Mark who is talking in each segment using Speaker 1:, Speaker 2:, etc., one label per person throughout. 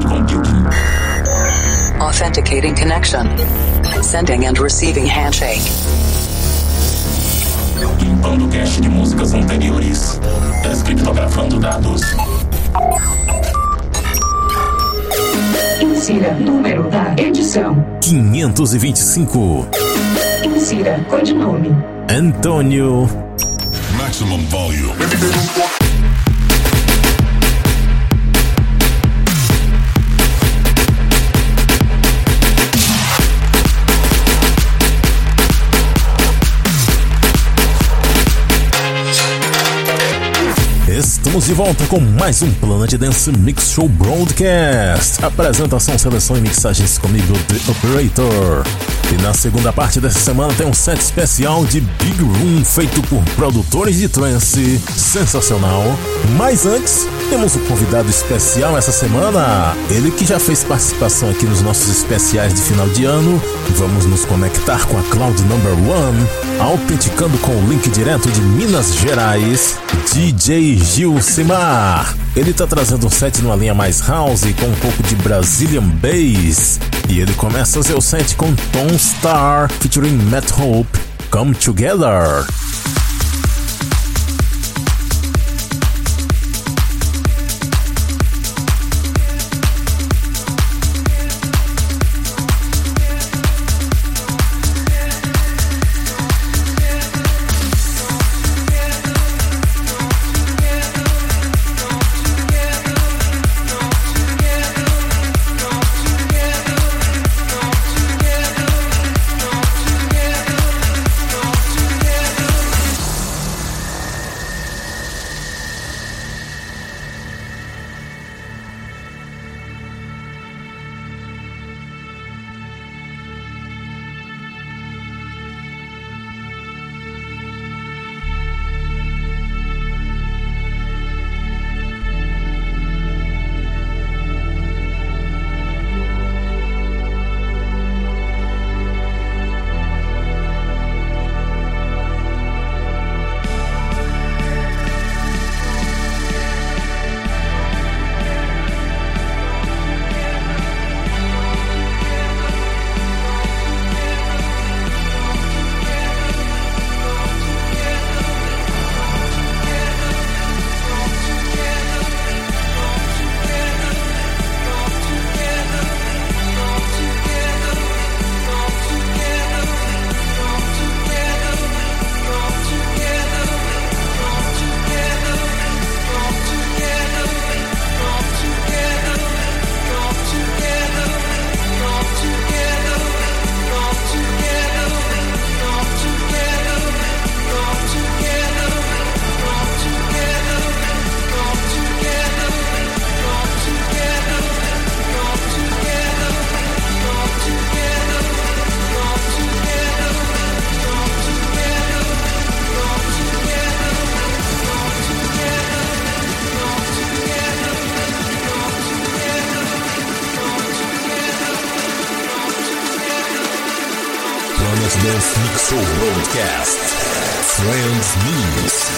Speaker 1: cloud computing.
Speaker 2: Authenticating connection. Sending and receiving handshake.
Speaker 1: Limpando cache de músicas anteriores. Descriptografando dados.
Speaker 3: Insira número da edição.
Speaker 4: 525.
Speaker 3: Insira codinome.
Speaker 4: Antônio.
Speaker 5: Maximum volume.
Speaker 4: Estamos de volta com mais um Planet Dance Mix Show Broadcast. Apresentação, seleção e mixagens comigo, The Operator. E na segunda parte dessa semana tem um set especial de Big Room feito por produtores de trance. Sensacional. Mas antes, temos um convidado especial essa semana. Ele que já fez participação aqui nos nossos especiais de final de ano. Vamos nos conectar com a Cloud Number One, autenticando com o link direto de Minas Gerais, DJ Gilcimar. Ele tá trazendo um set numa linha mais house com um pouco de Brazilian Bass. E ele começa seu set com Tom Star featuring Matt Hope, Come Together. Planet Dance Mix Show Broadcast. Friends Mix.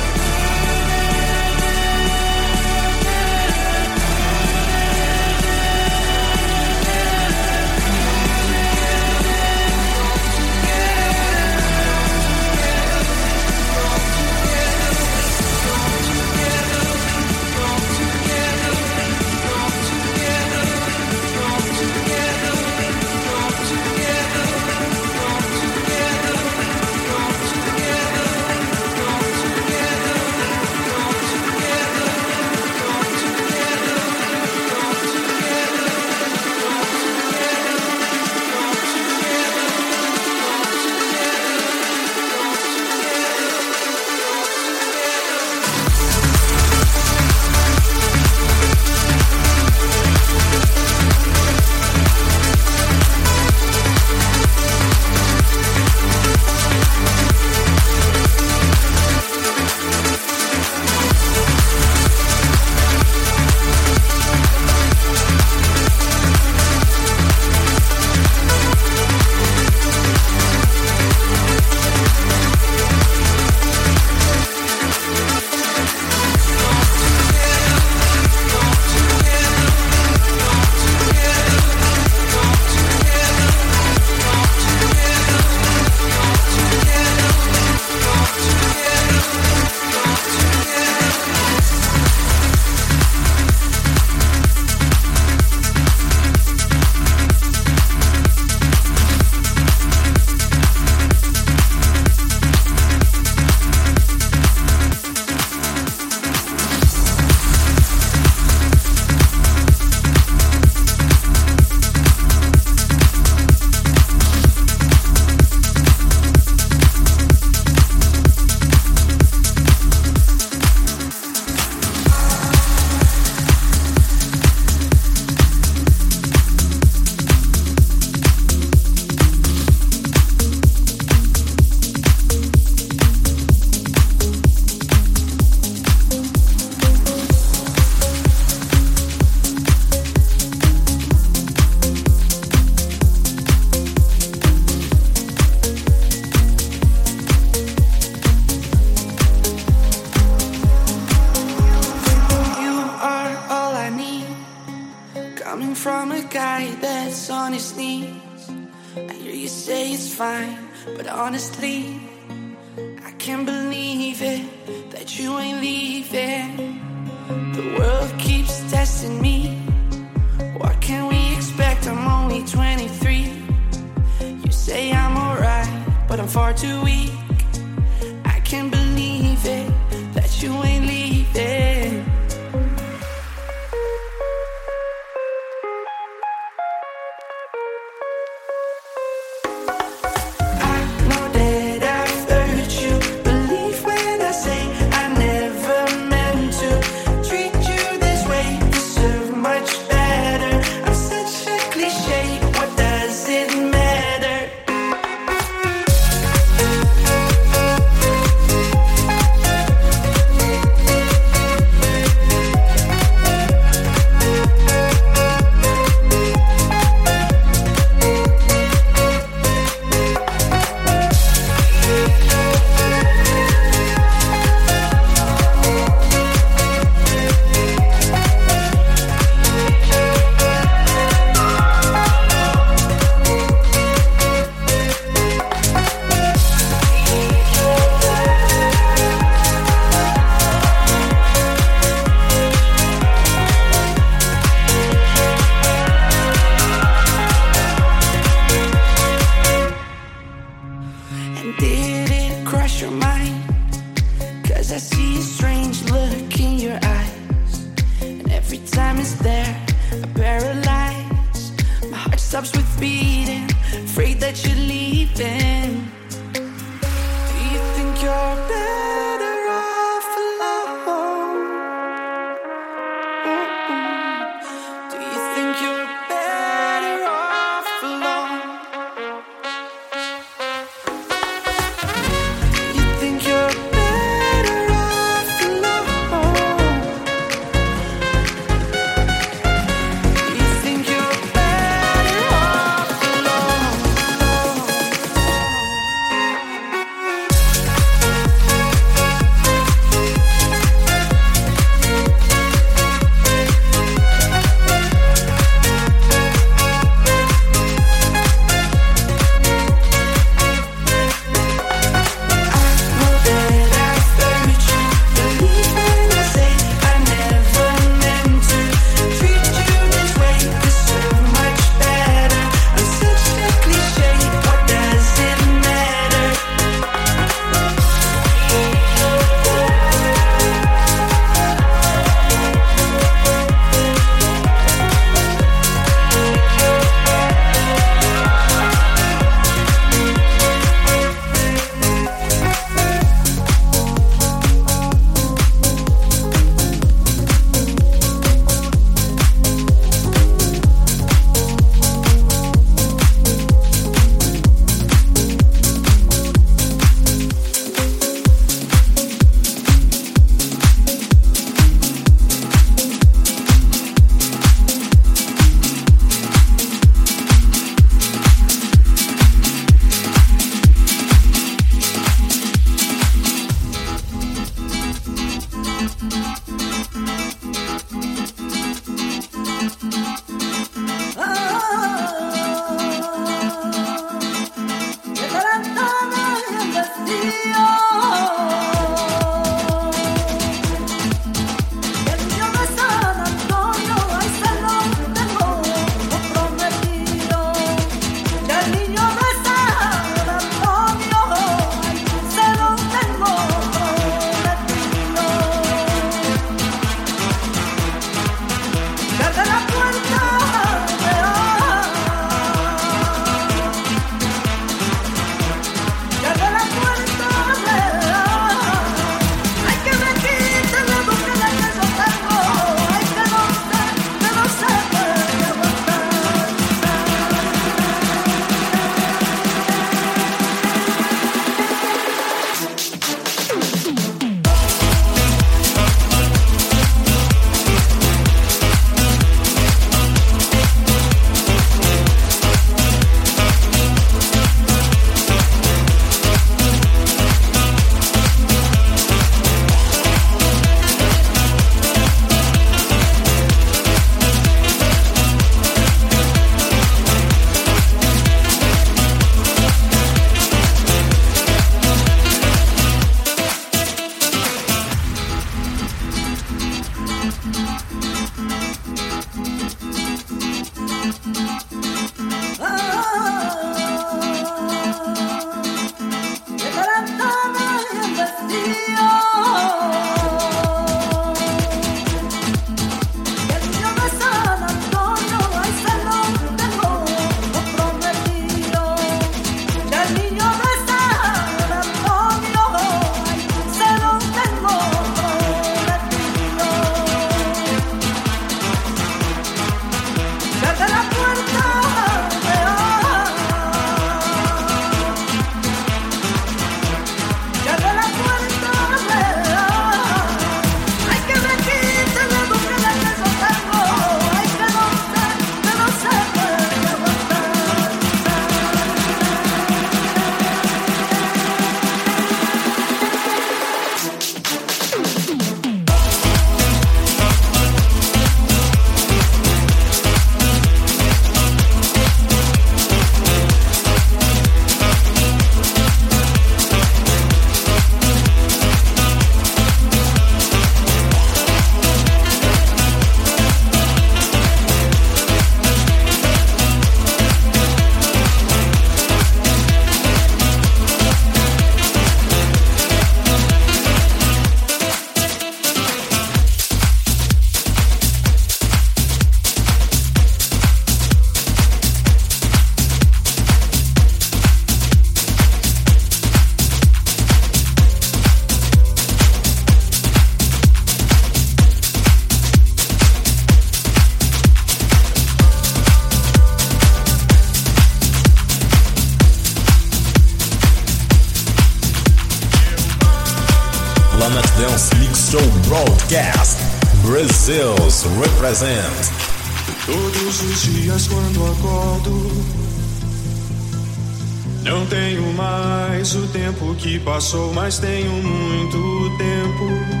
Speaker 6: mas tenho muito tempo.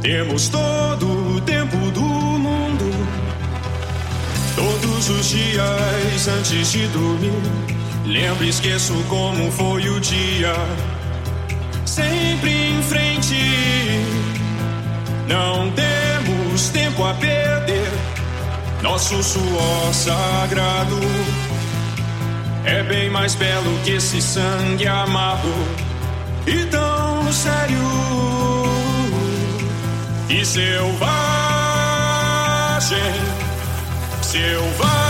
Speaker 6: Temos todo o tempo do mundo. Todos os dias antes de dormir, lembro e esqueço como foi o dia. Sempre em frente, não temos tempo a perder. Nosso suor sagrado é bem mais belo que esse sangue amargo. selvagem, selvagem.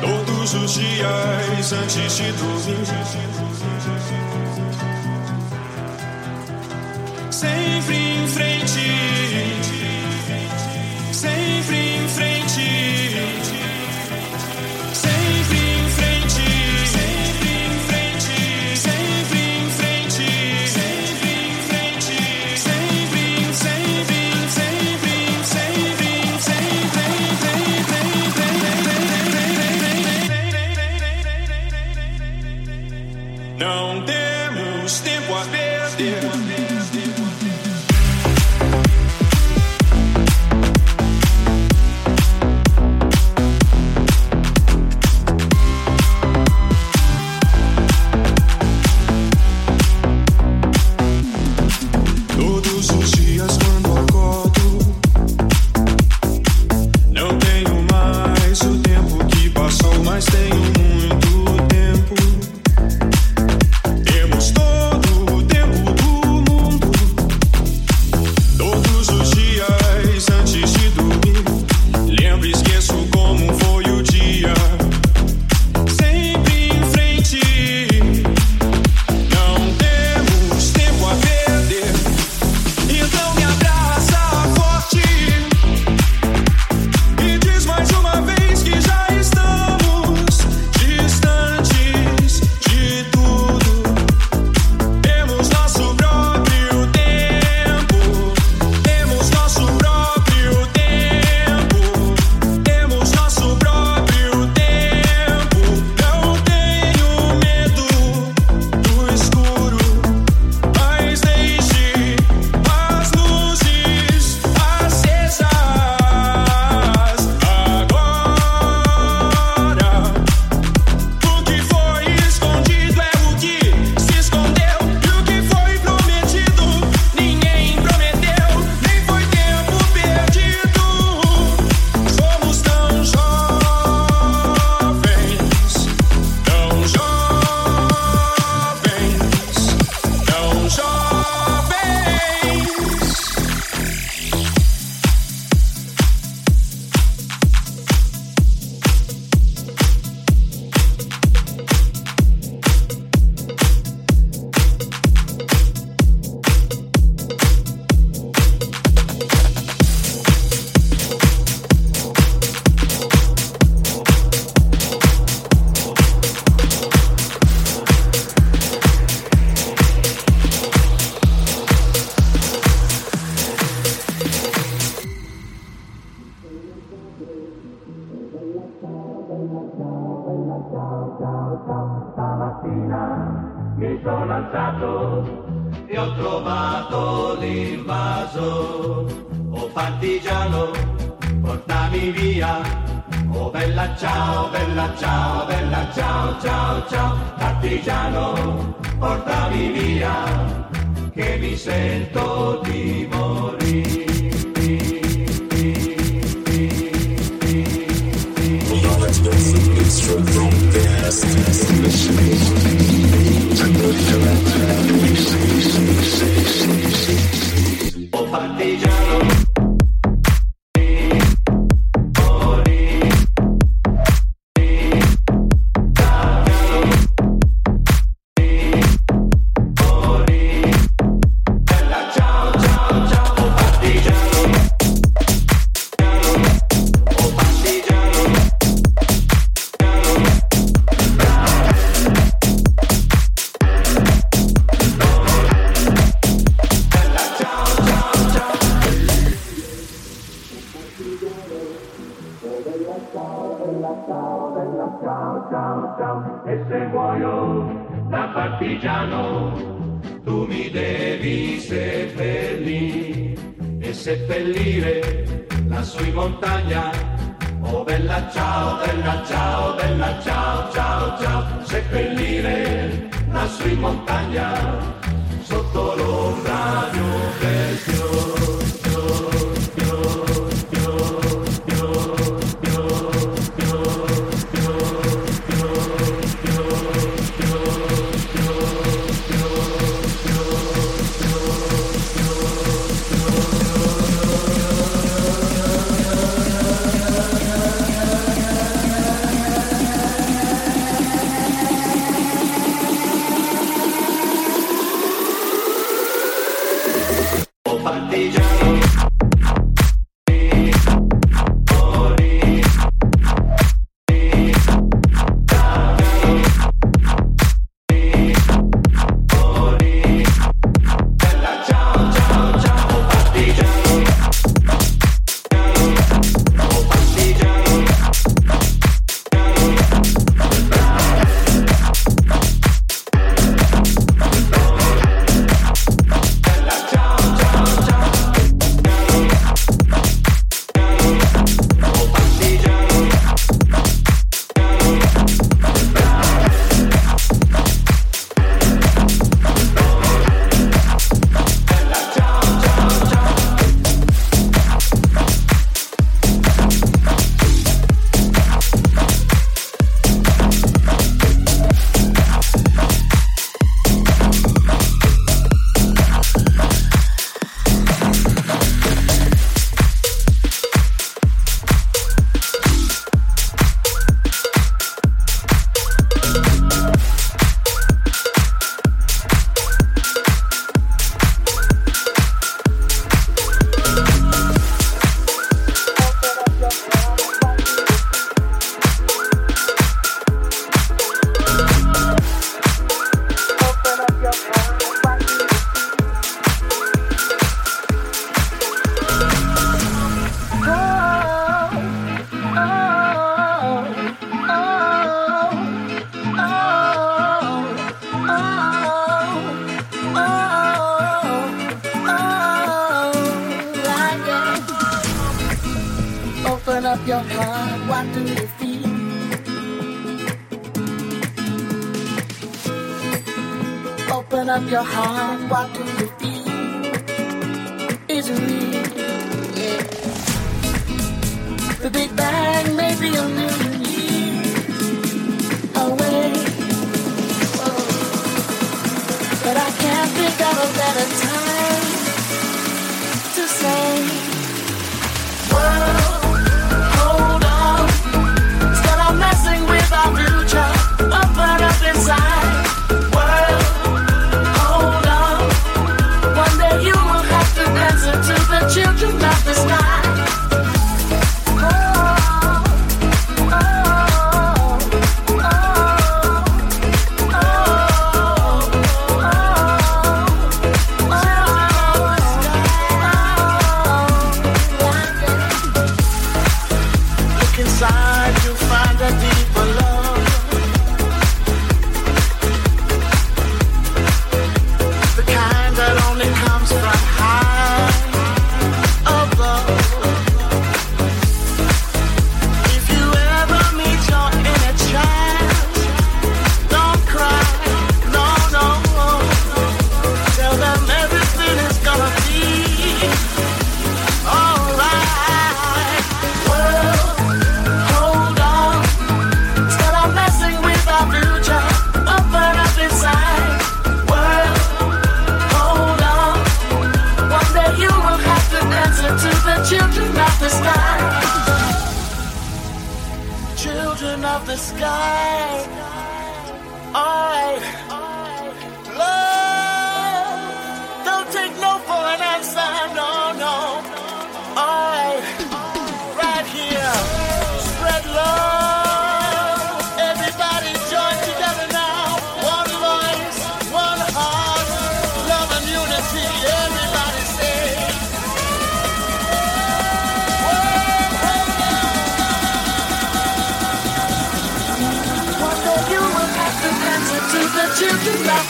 Speaker 6: todos os dias antes de dormir.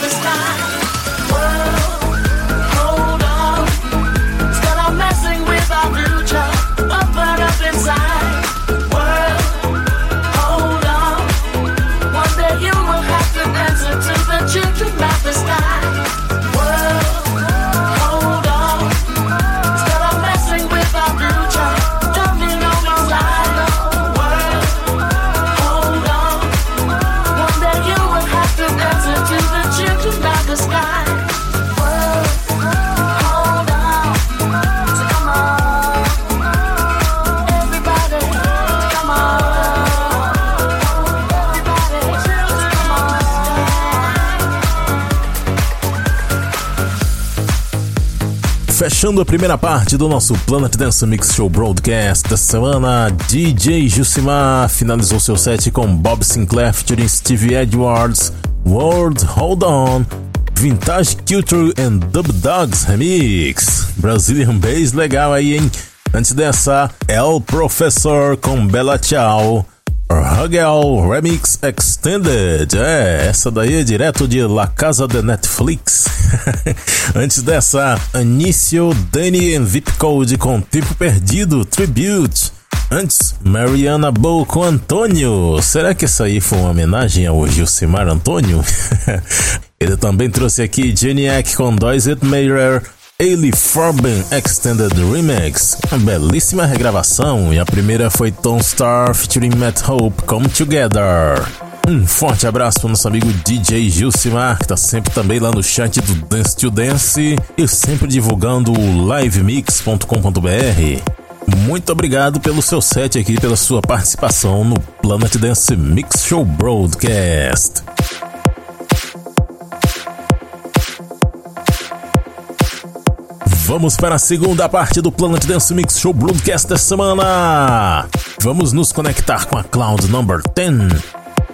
Speaker 7: The sky.
Speaker 4: Fechando a primeira parte do nosso Planet Dance Mix Show Broadcast da semana, DJ Jusimar finalizou seu set com Bob Sinclair featuring Stevie Edwards, World Hold On, Vintage Culture and Dub Dogs Remix. Brazilian Bass legal aí, hein? Antes dessa, El Professor com Bella Ciao. Hugel Remix Extended. É, essa daí é direto de La Casa de Netflix. Antes dessa, Anicio, Danny and Vip Code com Tempo Perdido Tribute. Antes, Mariana Bow com Antônio. Será que essa aí foi uma homenagem ao Gilcimar Antônio? Ele também trouxe aqui Geniac com Dois It Mayer. Ailey Farben Extended Remix, uma belíssima regravação, e a primeira foi Tom Star featuring Matt Hope Come Together. Um forte abraço para nosso amigo DJ Gilcimar, que tá sempre também lá no chat do Dance to Dance e sempre divulgando o livemix.com.br. Muito obrigado pelo seu set aqui, pela sua participação no Planet Dance Mix Show Broadcast. Vamos para a segunda parte do Planet Dance Mix Show Broadcast dessa semana. Vamos nos conectar com a Cloud Number 10,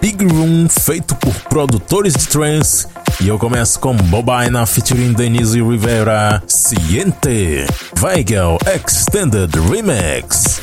Speaker 4: Big Room feito por produtores de trance. E eu começo com Bobaina featuring Denise Rivera, Ciente, Weigel Extended Remix.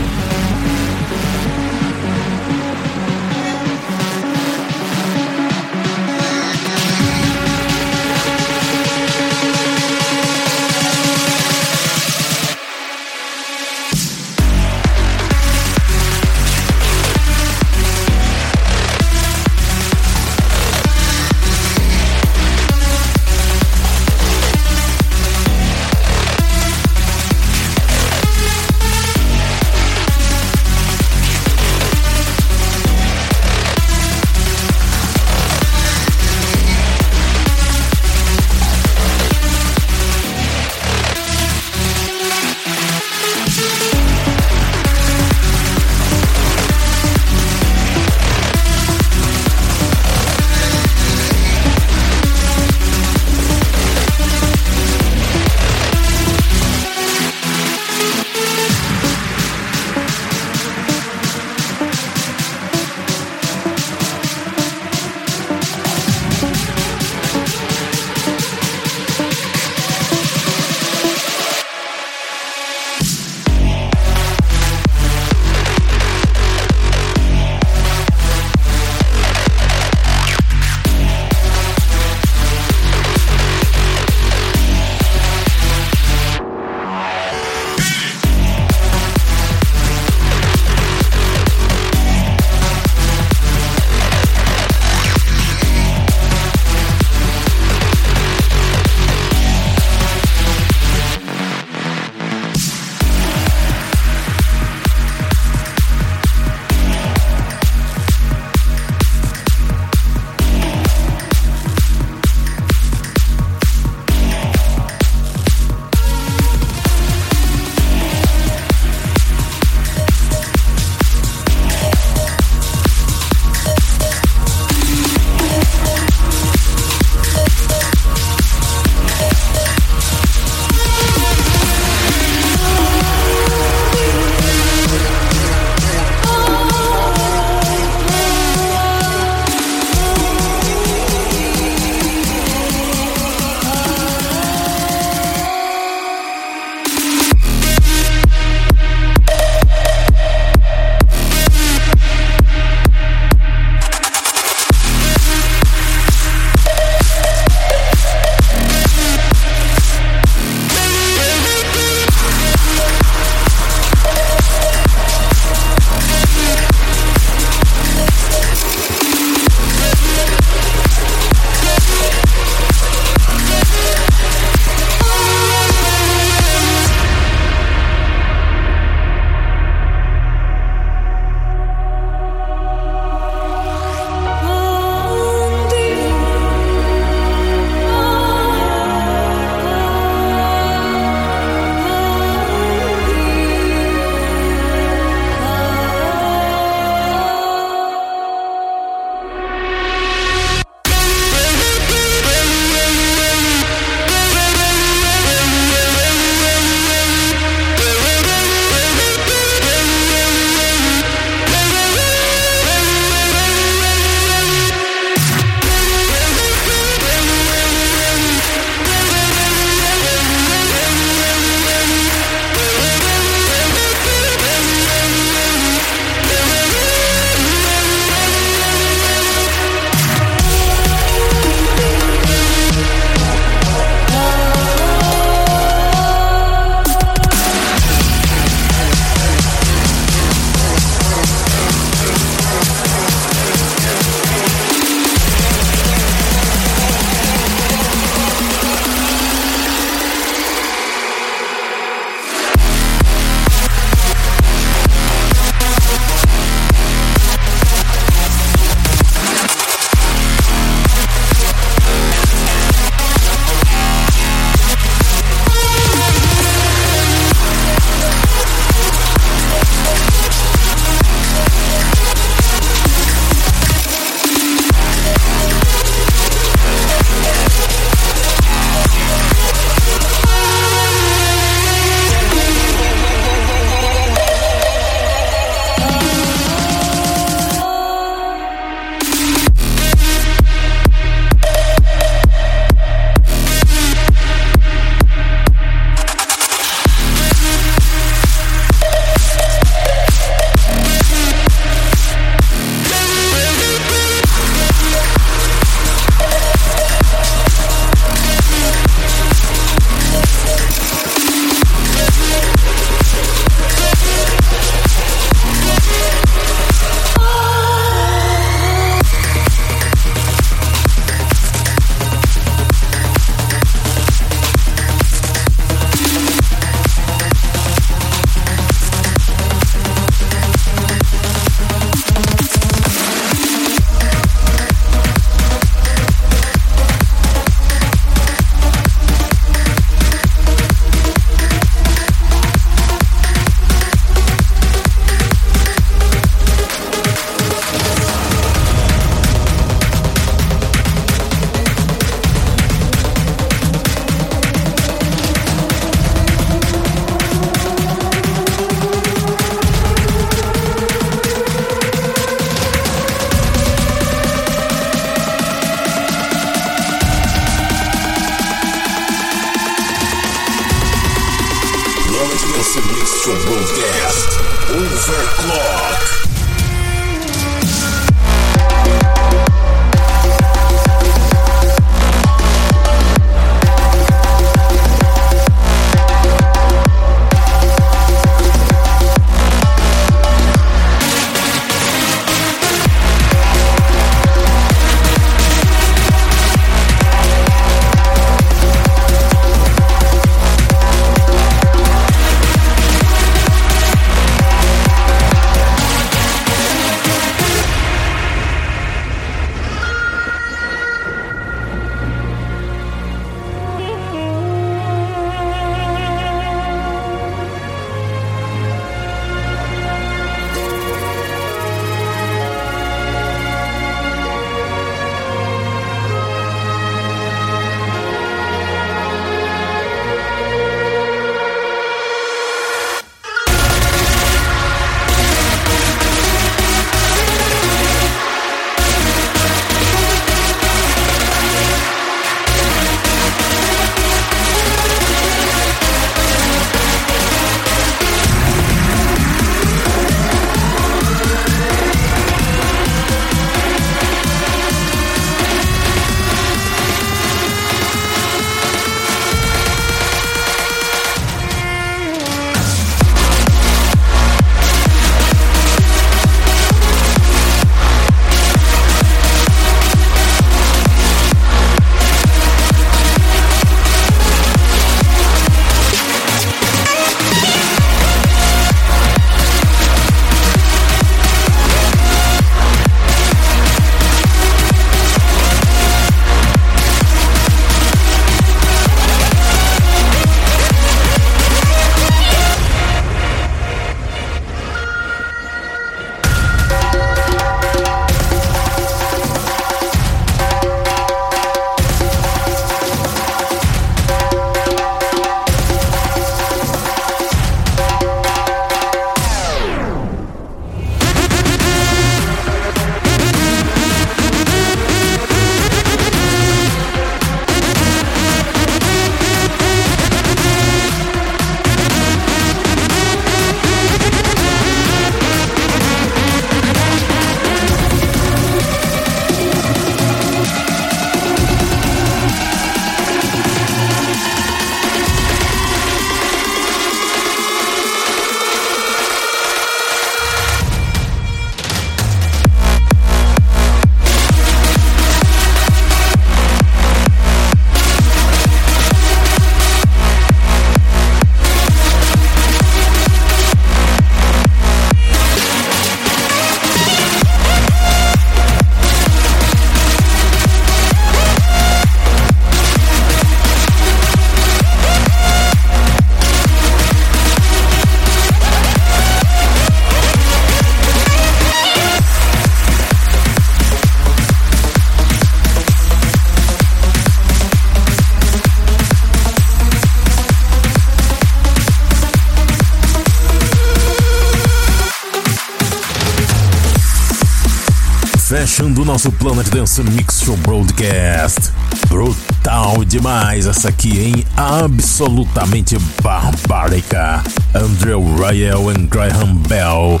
Speaker 4: Nosso Planet Dance Mix Show Broadcast. Brutal demais essa aqui, hein? Absolutamente barbárica. Andrew Royal e Graham Bell.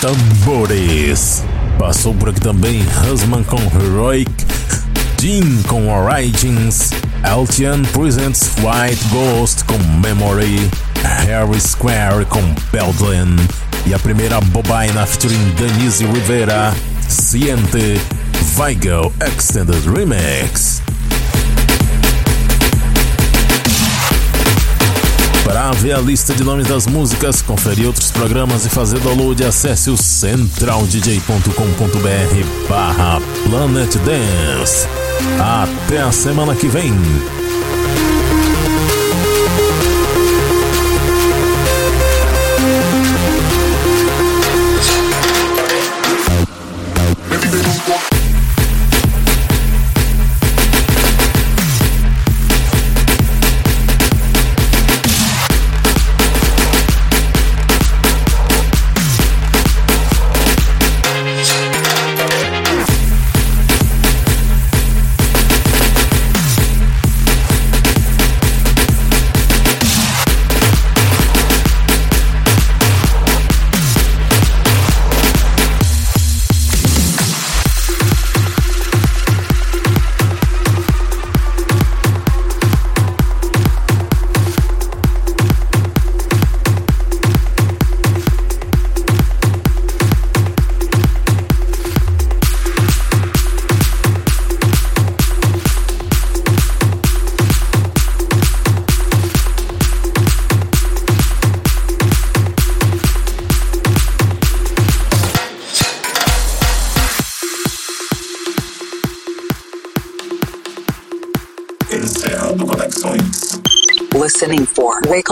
Speaker 4: Tambores. Passou por aqui também Husman com Heroic. Jean com Origins. Altian Presents White Ghost com Memory. Harry Square com Beldlin. E a primeira bobaina featuring Denise Rivera Siente Weigel Extended Remix. Para ver a lista de nomes das músicas, conferir outros programas e fazer download, acesse o centraldj.com.br barra Planet Dance. Até a semana que vem.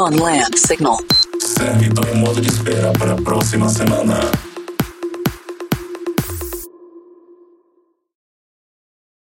Speaker 2: On Land Signal.
Speaker 1: Servidor em modo de espera para a próxima semana.